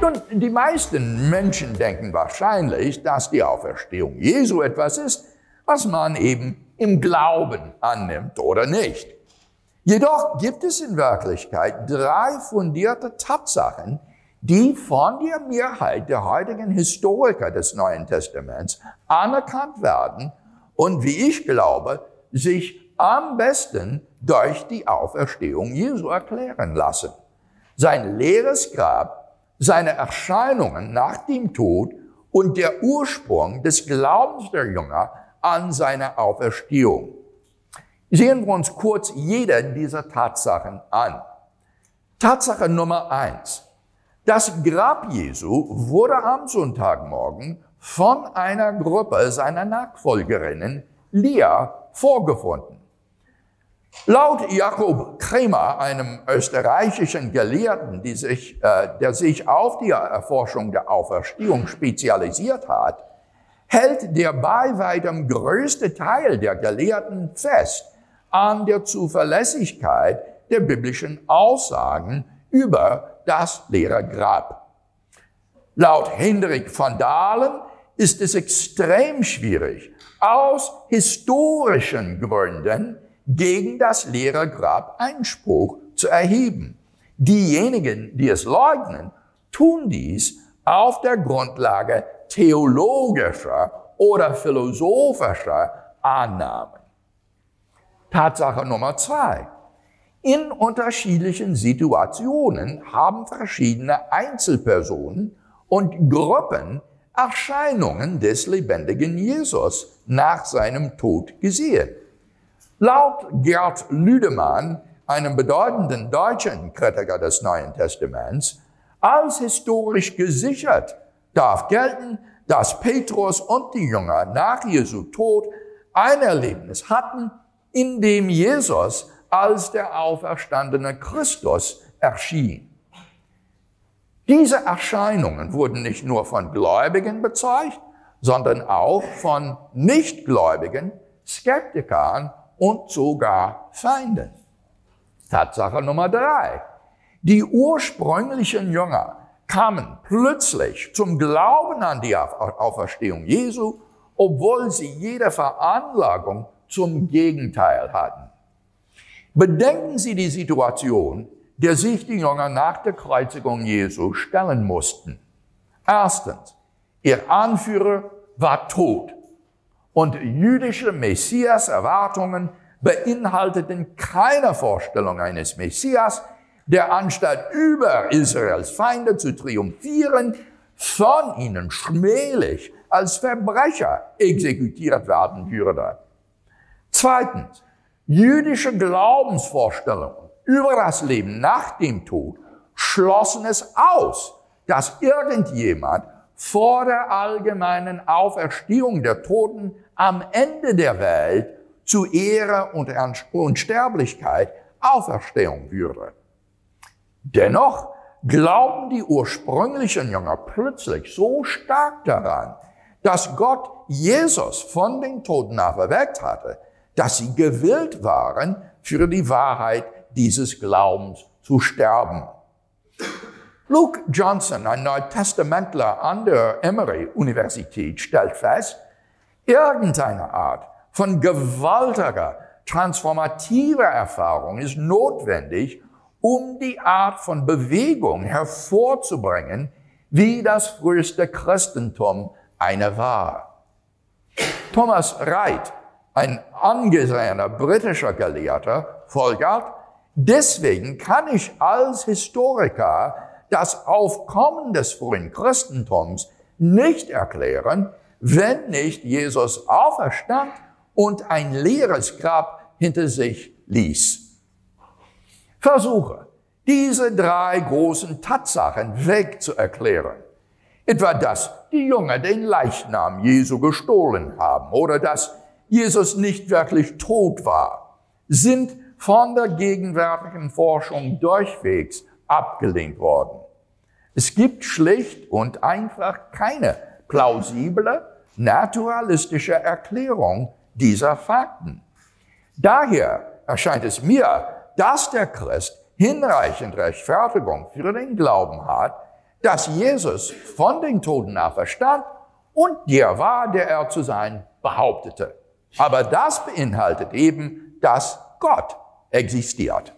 Nun, die meisten Menschen denken wahrscheinlich, dass die Auferstehung Jesu etwas ist, was man eben im Glauben annimmt oder nicht. Jedoch gibt es in Wirklichkeit drei fundierte Tatsachen, die von der Mehrheit der heutigen Historiker des Neuen Testaments anerkannt werden und wie ich glaube, sich am besten durch die Auferstehung Jesu erklären lassen. Sein leeres Grab, seine Erscheinungen nach dem Tod und der Ursprung des Glaubens der Jünger an seine Auferstehung. Sehen wir uns kurz jede dieser Tatsachen an. Tatsache Nummer eins. Das Grab Jesu wurde am Sonntagmorgen von einer Gruppe seiner Nachfolgerinnen, Lia, vorgefunden. Laut Jakob Kremer, einem österreichischen Gelehrten, sich, äh, der sich auf die Erforschung der Auferstehung spezialisiert hat, hält der bei weitem größte Teil der Gelehrten fest an der Zuverlässigkeit der biblischen Aussagen über das leere Grab. Laut Hendrik van Dalen ist es extrem schwierig, aus historischen Gründen gegen das leere Grab Einspruch zu erheben. Diejenigen, die es leugnen, tun dies auf der Grundlage theologischer oder philosophischer Annahmen. Tatsache Nummer zwei. In unterschiedlichen Situationen haben verschiedene Einzelpersonen und Gruppen Erscheinungen des lebendigen Jesus nach seinem Tod gesehen. Laut Gerd Lüdemann, einem bedeutenden deutschen Kritiker des Neuen Testaments, als historisch gesichert darf gelten, dass Petrus und die Jünger nach Jesu Tod ein Erlebnis hatten, in dem Jesus als der auferstandene Christus erschien. Diese Erscheinungen wurden nicht nur von Gläubigen bezeugt, sondern auch von Nichtgläubigen, Skeptikern und sogar Feinden. Tatsache Nummer drei. Die ursprünglichen Jünger kamen plötzlich zum Glauben an die Auferstehung Jesu, obwohl sie jede Veranlagung zum Gegenteil hatten. Bedenken Sie die Situation, der sich die Jünger nach der Kreuzigung Jesu stellen mussten. Erstens, ihr Anführer war tot und jüdische Messias-Erwartungen beinhalteten keine Vorstellung eines Messias, der anstatt über Israels Feinde zu triumphieren, von ihnen schmählich als Verbrecher exekutiert werden würde. Zweitens, Jüdische Glaubensvorstellungen über das Leben nach dem Tod schlossen es aus, dass irgendjemand vor der allgemeinen Auferstehung der Toten am Ende der Welt zu Ehre und Unsterblichkeit auferstehen würde. Dennoch glauben die ursprünglichen Jünger plötzlich so stark daran, dass Gott Jesus von den Toten auferweckt hatte, dass sie gewillt waren, für die Wahrheit dieses Glaubens zu sterben. Luke Johnson, ein Neutestamentler an der Emory-Universität, stellt fest, irgendeine Art von gewaltiger, transformativer Erfahrung ist notwendig, um die Art von Bewegung hervorzubringen, wie das früheste Christentum eine war. Thomas Wright ein angesehener britischer Gelehrter, folgert, deswegen kann ich als Historiker das Aufkommen des frühen Christentums nicht erklären, wenn nicht Jesus auferstand und ein leeres Grab hinter sich ließ. Versuche, diese drei großen Tatsachen wegzuerklären. Etwa, dass die Jünger den Leichnam Jesu gestohlen haben oder dass Jesus nicht wirklich tot war, sind von der gegenwärtigen Forschung durchwegs abgelehnt worden. Es gibt schlicht und einfach keine plausible, naturalistische Erklärung dieser Fakten. Daher erscheint es mir, dass der Christ hinreichend Rechtfertigung für den Glauben hat, dass Jesus von den Toten auferstand und der war, der er zu sein behauptete. Aber das beinhaltet eben, dass Gott existiert.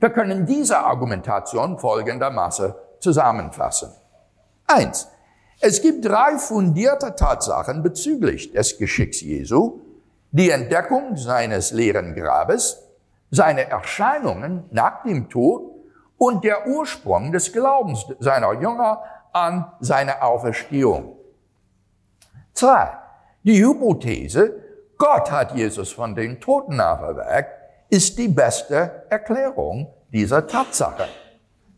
Wir können diese Argumentation folgendermaßen zusammenfassen. Eins. Es gibt drei fundierte Tatsachen bezüglich des Geschicks Jesu. Die Entdeckung seines leeren Grabes, seine Erscheinungen nach dem Tod und der Ursprung des Glaubens seiner Jünger an seine Auferstehung. Zwei. Die Hypothese, Gott hat Jesus von den Toten auferweckt, ist die beste Erklärung dieser Tatsache.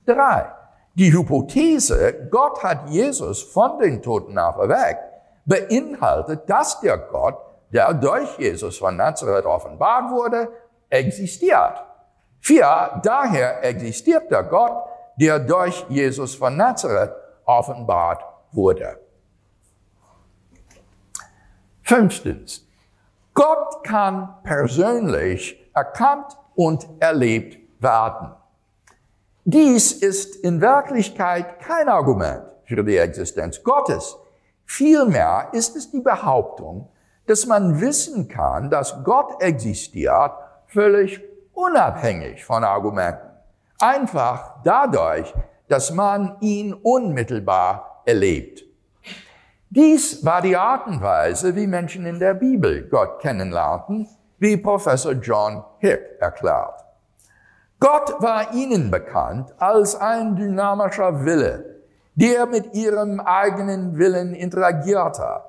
Drei. Die Hypothese, Gott hat Jesus von den Toten auferweckt, beinhaltet, dass der Gott, der durch Jesus von Nazareth offenbart wurde, existiert. Vier, daher existiert der Gott, der durch Jesus von Nazareth offenbart wurde. Fünftens, Gott kann persönlich erkannt und erlebt werden. Dies ist in Wirklichkeit kein Argument für die Existenz Gottes. Vielmehr ist es die Behauptung, dass man wissen kann, dass Gott existiert, völlig unabhängig von Argumenten. Einfach dadurch, dass man ihn unmittelbar erlebt. Dies war die Art und Weise, wie Menschen in der Bibel Gott kennenlernten, wie Professor John Hick erklärt. Gott war ihnen bekannt als ein dynamischer Wille, der mit ihrem eigenen Willen interagierte,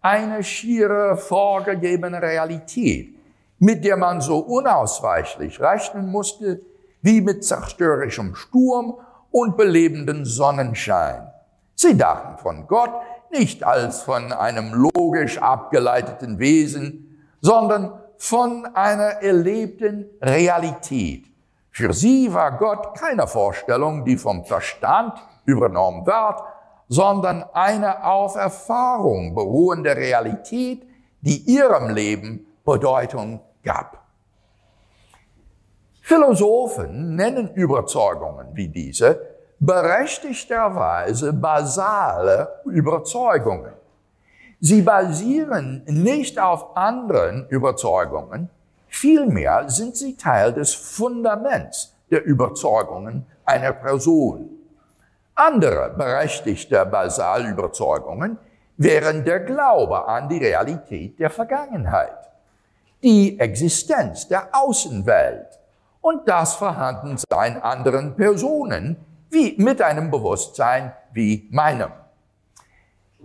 eine schiere vorgegebene Realität, mit der man so unausweichlich rechnen musste, wie mit zerstörerischem Sturm und belebenden Sonnenschein. Sie dachten von Gott nicht als von einem logisch abgeleiteten Wesen, sondern von einer erlebten Realität. Für sie war Gott keine Vorstellung, die vom Verstand übernommen wird, sondern eine auf Erfahrung beruhende Realität, die ihrem Leben Bedeutung gab. Philosophen nennen Überzeugungen wie diese berechtigterweise basale Überzeugungen. Sie basieren nicht auf anderen Überzeugungen, vielmehr sind sie Teil des Fundaments der Überzeugungen einer Person. Andere berechtigte Basalüberzeugungen wären der Glaube an die Realität der Vergangenheit, die Existenz der Außenwelt und das Vorhandensein anderen Personen, wie mit einem Bewusstsein wie meinem.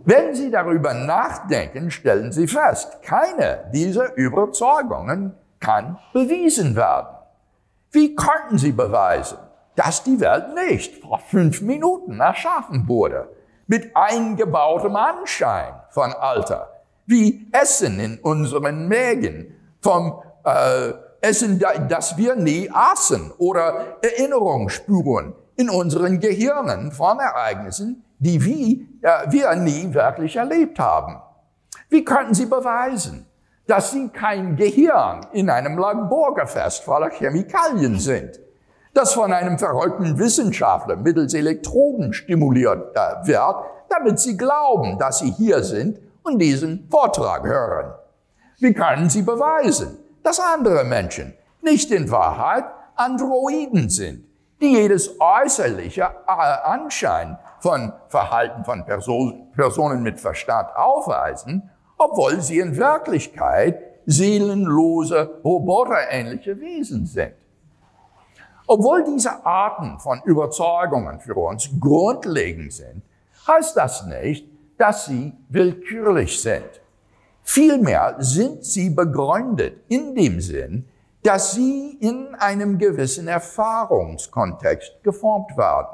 Wenn Sie darüber nachdenken, stellen Sie fest, keine dieser Überzeugungen kann bewiesen werden. Wie konnten Sie beweisen, dass die Welt nicht vor fünf Minuten erschaffen wurde, mit eingebautem Anschein von Alter, wie Essen in unseren Mägen, vom äh, Essen, das wir nie aßen, oder Erinnerungsspuren, in unseren Gehirnen von Ereignissen, die äh, wir nie wirklich erlebt haben. Wie könnten Sie beweisen, dass Sie kein Gehirn in einem Laborgefäß voller Chemikalien sind, das von einem verrückten Wissenschaftler mittels Elektroden stimuliert äh, wird, damit Sie glauben, dass Sie hier sind und diesen Vortrag hören? Wie können Sie beweisen, dass andere Menschen nicht in Wahrheit Androiden sind, die jedes äußerliche äh, Anschein von Verhalten von Person, Personen mit Verstand aufweisen, obwohl sie in Wirklichkeit seelenlose, roboterähnliche Wesen sind. Obwohl diese Arten von Überzeugungen für uns grundlegend sind, heißt das nicht, dass sie willkürlich sind. Vielmehr sind sie begründet in dem Sinn, dass sie in einem gewissen Erfahrungskontext geformt werden.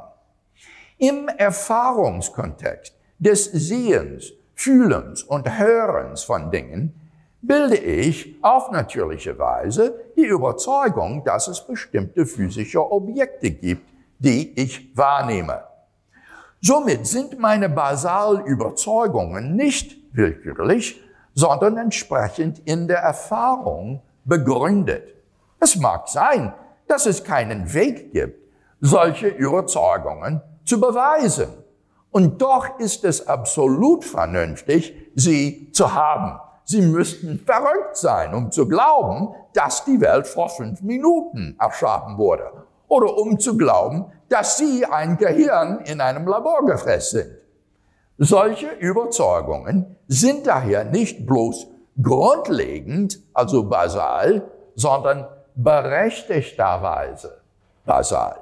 Im Erfahrungskontext des Sehens, Fühlens und Hörens von Dingen bilde ich auf natürliche Weise die Überzeugung, dass es bestimmte physische Objekte gibt, die ich wahrnehme. Somit sind meine Basalüberzeugungen nicht willkürlich, sondern entsprechend in der Erfahrung begründet. Es mag sein, dass es keinen Weg gibt, solche Überzeugungen zu beweisen. Und doch ist es absolut vernünftig, sie zu haben. Sie müssten verrückt sein, um zu glauben, dass die Welt vor fünf Minuten erschaffen wurde. Oder um zu glauben, dass sie ein Gehirn in einem Labor gefressen sind. Solche Überzeugungen sind daher nicht bloß grundlegend, also basal, sondern berechtigterweise basal.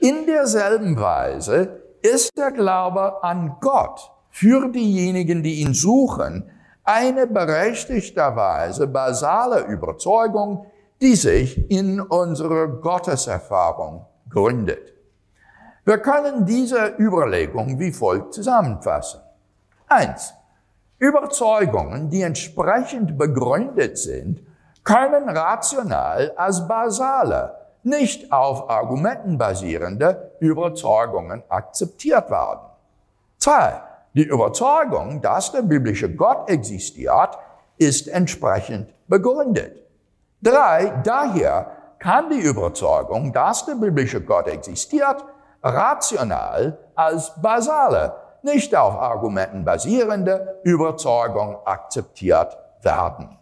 In derselben Weise ist der Glaube an Gott für diejenigen, die ihn suchen, eine berechtigterweise basale Überzeugung, die sich in unserer Gotteserfahrung gründet. Wir können diese Überlegung wie folgt zusammenfassen. Eins. Überzeugungen, die entsprechend begründet sind, können rational als basale, nicht auf Argumenten basierende Überzeugungen akzeptiert werden. Zwei. Die Überzeugung, dass der biblische Gott existiert, ist entsprechend begründet. Drei. Daher kann die Überzeugung, dass der biblische Gott existiert, rational als basale, nicht auf Argumenten basierende Überzeugung akzeptiert werden.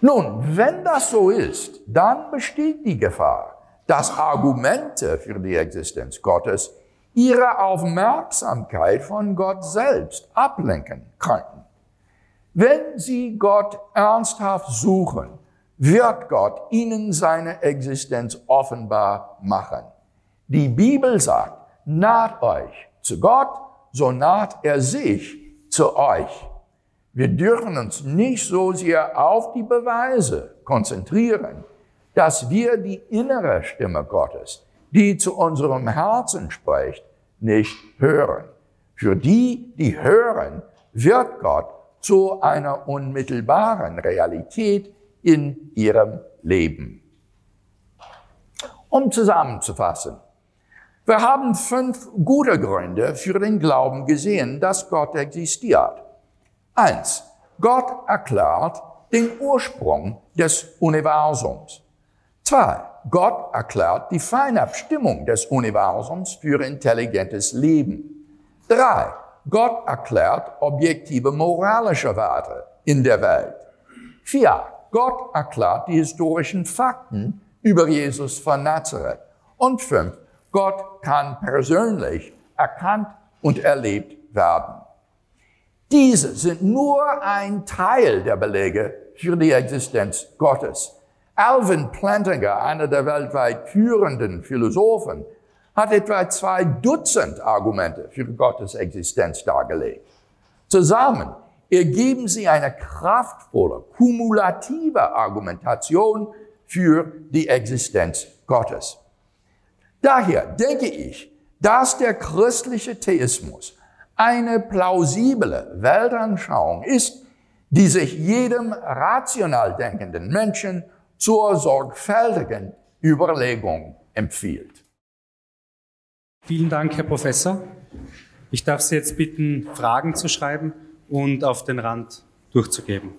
Nun, wenn das so ist, dann besteht die Gefahr, dass Argumente für die Existenz Gottes ihre Aufmerksamkeit von Gott selbst ablenken könnten. Wenn Sie Gott ernsthaft suchen, wird Gott Ihnen seine Existenz offenbar machen. Die Bibel sagt, naht euch zu Gott, so naht er sich zu euch. Wir dürfen uns nicht so sehr auf die Beweise konzentrieren, dass wir die innere Stimme Gottes, die zu unserem Herzen spricht, nicht hören. Für die, die hören, wird Gott zu einer unmittelbaren Realität in ihrem Leben. Um zusammenzufassen, wir haben fünf gute Gründe für den Glauben gesehen, dass Gott existiert. Eins, Gott erklärt den Ursprung des Universums. Zwei, Gott erklärt die feine Abstimmung des Universums für intelligentes Leben. Drei, Gott erklärt objektive moralische Werte in der Welt. Vier, Gott erklärt die historischen Fakten über Jesus von Nazareth. Und fünf, Gott kann persönlich erkannt und erlebt werden. Diese sind nur ein Teil der Belege für die Existenz Gottes. Alvin Plantinga, einer der weltweit führenden Philosophen, hat etwa zwei Dutzend Argumente für Gottes Existenz dargelegt. Zusammen ergeben sie eine kraftvolle, kumulative Argumentation für die Existenz Gottes. Daher denke ich, dass der christliche Theismus eine plausible Weltanschauung ist, die sich jedem rational denkenden Menschen zur sorgfältigen Überlegung empfiehlt. Vielen Dank, Herr Professor. Ich darf Sie jetzt bitten, Fragen zu schreiben und auf den Rand durchzugeben.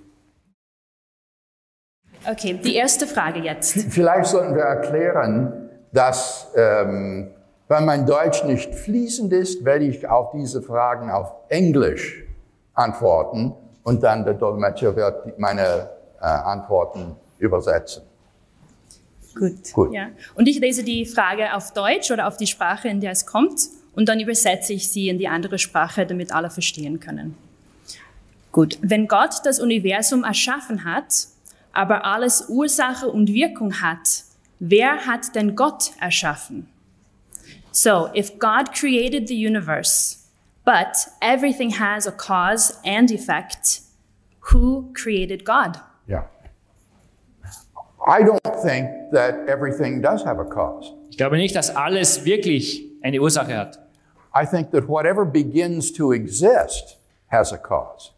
Okay, die erste Frage jetzt. Vielleicht sollten wir erklären, dass, ähm, weil mein Deutsch nicht fließend ist, werde ich auf diese Fragen auf Englisch antworten und dann der Dolmetscher wird meine äh, Antworten übersetzen. Gut. Gut. Ja. Und ich lese die Frage auf Deutsch oder auf die Sprache, in der es kommt, und dann übersetze ich sie in die andere Sprache, damit alle verstehen können. Gut. Wenn Gott das Universum erschaffen hat, aber alles Ursache und Wirkung hat, wer hat denn Gott erschaffen? So, if God created the universe, but everything has a cause and effect, who created God? Yeah. I don't think that everything does have a cause. Ich glaube nicht, dass alles wirklich eine Ursache hat. I think that whatever begins to exist has a cause.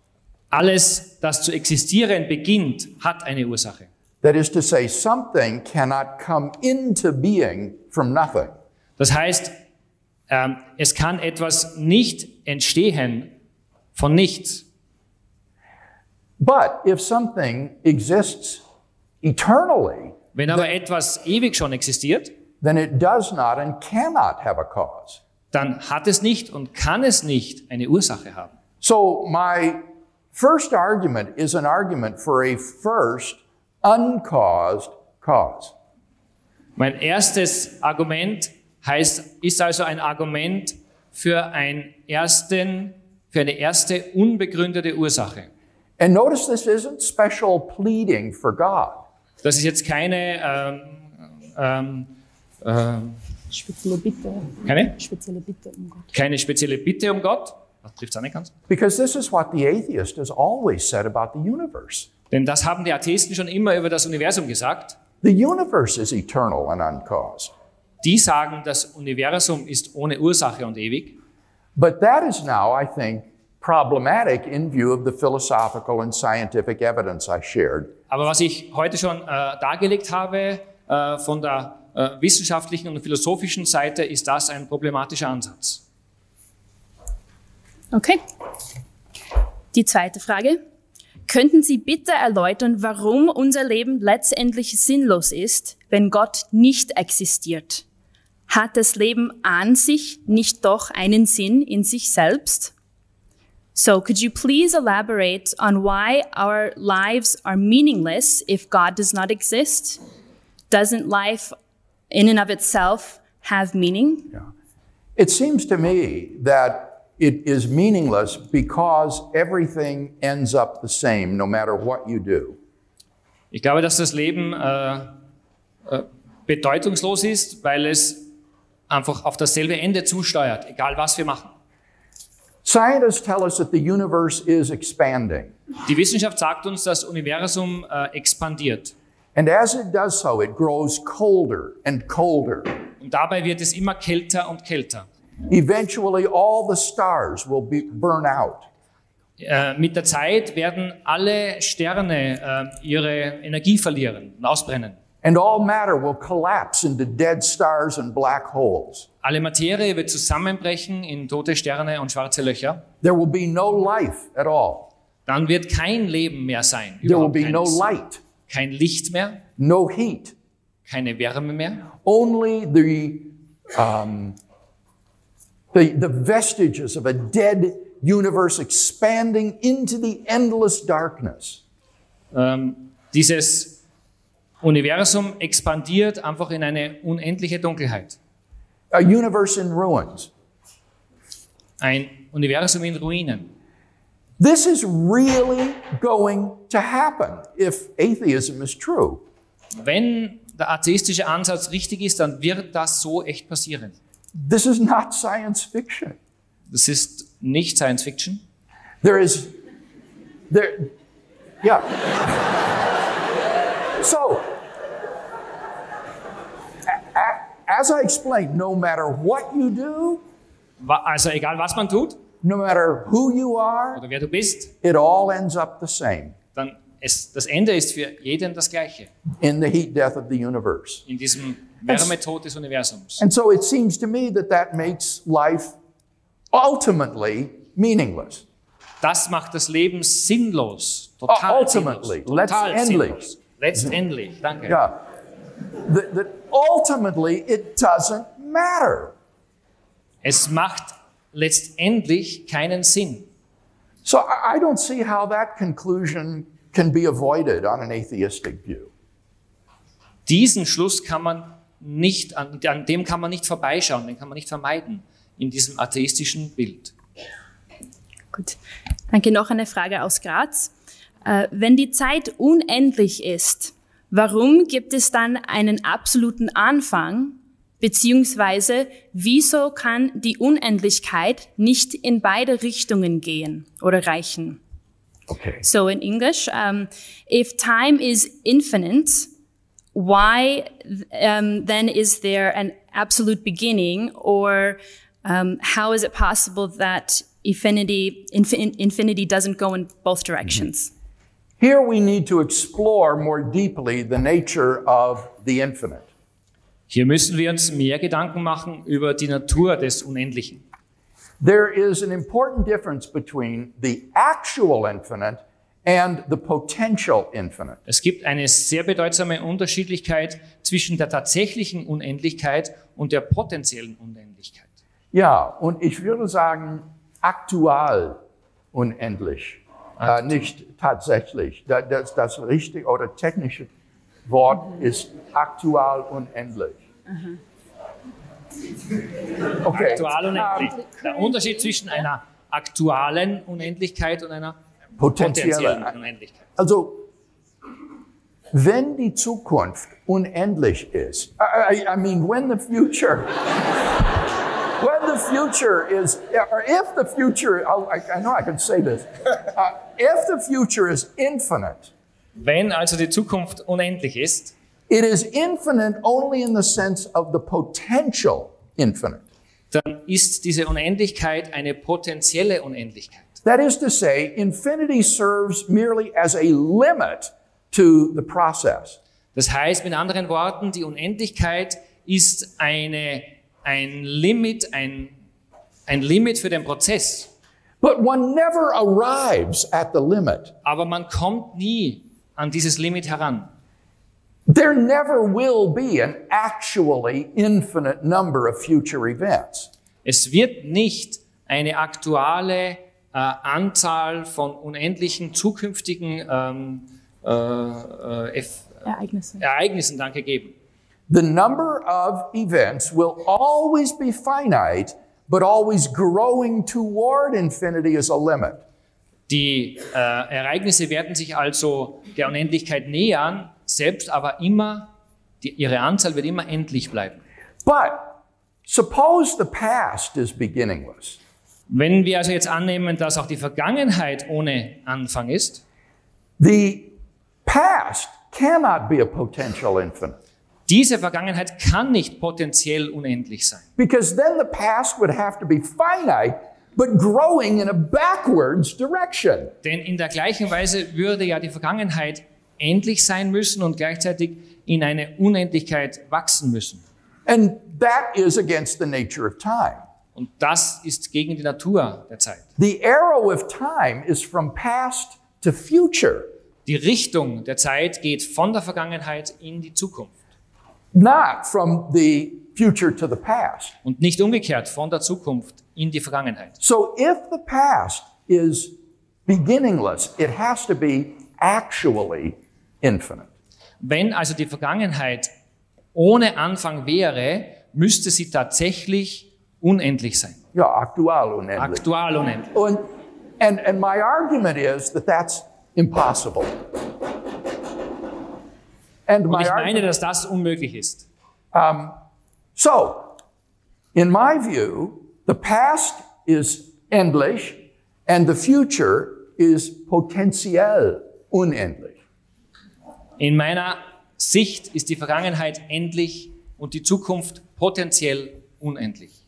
Alles, das zu existieren beginnt, hat eine Ursache. That is to say, something cannot come into being from nothing. Das heißt, ähm, es kann etwas nicht entstehen von nichts. But if something exists eternally, Wenn aber etwas ewig schon existiert, then it does not and cannot have a cause. dann hat es nicht und kann es nicht eine Ursache haben. So my first argument is an argument for a first uncaused cause. Mein erstes Argument heißt, ist also ein Argument für, einen ersten, für eine erste unbegründete Ursache. And notice this isn't special pleading for God. Das ist jetzt keine, ähm, ähm, ähm, Spezielle Bitte. keine, Spezielle Bitte um Gott. keine spezielle Bitte um Gott. Das trifft es auch nicht ganz. Because this is what the atheist has always said about the universe. Denn das haben die Atheisten schon immer über das Universum gesagt. The universe is eternal and uncaused. Die sagen, das Universum ist ohne Ursache und ewig. But that is now, I think, problematic in view of the philosophical and scientific evidence I shared. Aber was ich heute schon äh, dargelegt habe äh, von der äh, wissenschaftlichen und philosophischen Seite, ist das ein problematischer Ansatz. Okay. Die zweite Frage. Könnten Sie bitte erläutern, warum unser Leben letztendlich sinnlos ist, wenn Gott nicht existiert? Hat das Leben an sich nicht doch einen Sinn in sich selbst? So, could you please elaborate on why our lives are meaningless if God does not exist? Doesn't life in and of itself have meaning? It seems to me that it is meaningless because everything ends up the same no matter what you do. Ich glaube, dass das Leben äh, äh, bedeutungslos ist, weil es einfach auf dasselbe Ende zusteuert, egal was wir machen. Scientists tell us that the universe is expanding. Die Wissenschaft sagt uns, das Universum äh, expandiert. And as it does so, it grows colder and colder. Und dabei wird es immer kälter und kälter. Eventually, all the stars will be, burn out. Äh, mit der Zeit werden alle Sterne äh, ihre Energie verlieren und ausbrennen. And all matter will collapse into dead stars and black holes. Alle Materie wird zusammenbrechen in tote Sterne und schwarze Löcher. There will be no life at all. Dann wird kein Leben mehr sein. There will be no light, Kein Licht mehr, no heat, keine Wärme mehr. only the, um, the, the vestiges of a dead universe expanding into the endless darkness. Ähm, dieses Universum expandiert einfach in eine unendliche Dunkelheit. A universe in ruins. Ein Universum in Ruinen. This is really going to happen if atheism is true. Wenn der atheistische Ansatz richtig ist, dann wird das so echt passieren. This is not science fiction. Das ist nicht Science Fiction. There is, there, yeah. so, as I explained, no matter what you do, Also egal was man tut no matter who you are, oder wer du bist, it all ends up the same dann es, das Ende ist für jeden das gleiche in the heat death of the universe. in diesem Wärmetod des Universums. And so it seems to me that that makes life ultimately meaningless. Das macht das Leben sinnlos, total Ultimately, sinnlos, total sinnlos. Letztendlich, danke. Yeah. That, that ultimately it doesn't matter. Es macht letztendlich keinen Sinn. So I don't see how that conclusion can be avoided on an atheistic view. Diesen Schluss kann man nicht, an, an dem kann man nicht vorbeischauen, den kann man nicht vermeiden in diesem atheistischen Bild. Gut. Danke. Noch eine Frage aus Graz. Äh, wenn die Zeit unendlich ist, warum gibt es dann einen absoluten Anfang? Beziehungsweise, wieso kann die Unendlichkeit nicht in beide Richtungen gehen oder reichen? Okay. So in English, um, if time is infinite, why um, then is there an absolute beginning, or um, how is it possible that infinity infin- infinity doesn't go in both directions? Here we need to explore more deeply the nature of the infinite. Hier müssen wir uns mehr Gedanken machen über die Natur des Unendlichen. There is an important difference between the actual infinite and the potential infinite. Es gibt eine sehr bedeutsame Unterschiedlichkeit zwischen der tatsächlichen Unendlichkeit und der potenziellen Unendlichkeit. Ja, und ich würde sagen, aktual unendlich, äh, nicht tatsächlich. Das, das, richtige oder technische Wort ist aktual unendlich. Okay. Aktual unendlich. Der Unterschied zwischen einer aktualen Unendlichkeit und einer potenziellen Unendlichkeit. Also, wenn die Zukunft unendlich ist, I, I mean, when the future, future is, or if the future, I, I know I can say this, uh, if the future is infinite, wenn also die Zukunft unendlich ist, it is infinite only in the sense of the potential infinite. Dann ist diese Unendlichkeit eine potenzielle Unendlichkeit. That is to say, infinity serves merely as a limit to the process. Das heißt mit anderen Worten, die Unendlichkeit ist eine, ein Limit, ein, ein Limit für den Prozess. But one never arrives at the limit. Aber man kommt nie an dieses Limit heran. There never will be an actually infinite number of future events. Es wird nicht eine aktuelle äh, Anzahl von unendlichen zukünftigen ähm, äh, äh, Ereignissen. Ereignissen danke geben. The number of events will always be finite, but always growing toward infinity as a limit. Die äh, Ereignisse werden sich also der Unendlichkeit nähern, selbst aber immer, die, ihre Anzahl wird immer endlich bleiben. But suppose the past is beginningless. Wenn wir also jetzt annehmen, dass auch die Vergangenheit ohne Anfang ist, the past cannot be a potential infinite. Diese Vergangenheit kann nicht potenziell unendlich sein. Because then the past would have to be finite but growing in a backwards direction. Denn in der gleichen Weise würde ja die Vergangenheit endlich sein müssen und gleichzeitig in eine Unendlichkeit wachsen müssen. And that is against the nature of time. Und das ist gegen die Natur der Zeit. The arrow of time is from past to future. Die Richtung der Zeit geht von der Vergangenheit in die Zukunft. Not from the future to the past. Und nicht umgekehrt von der Zukunft in die Vergangenheit. So if the past is beginningless, it has to be actually infinite. Wenn also die Vergangenheit ohne Anfang wäre, müsste sie tatsächlich unendlich sein. Ja, aktuell unendlich. Aktuell unendlich. Und, and, and my argument is that that's impossible. And Und ich meine, dass das unmöglich ist. Um, so, in my view, the past is endlich and the future is potenziell unendlich. In meiner Sicht ist die Vergangenheit endlich und die Zukunft potenziell unendlich.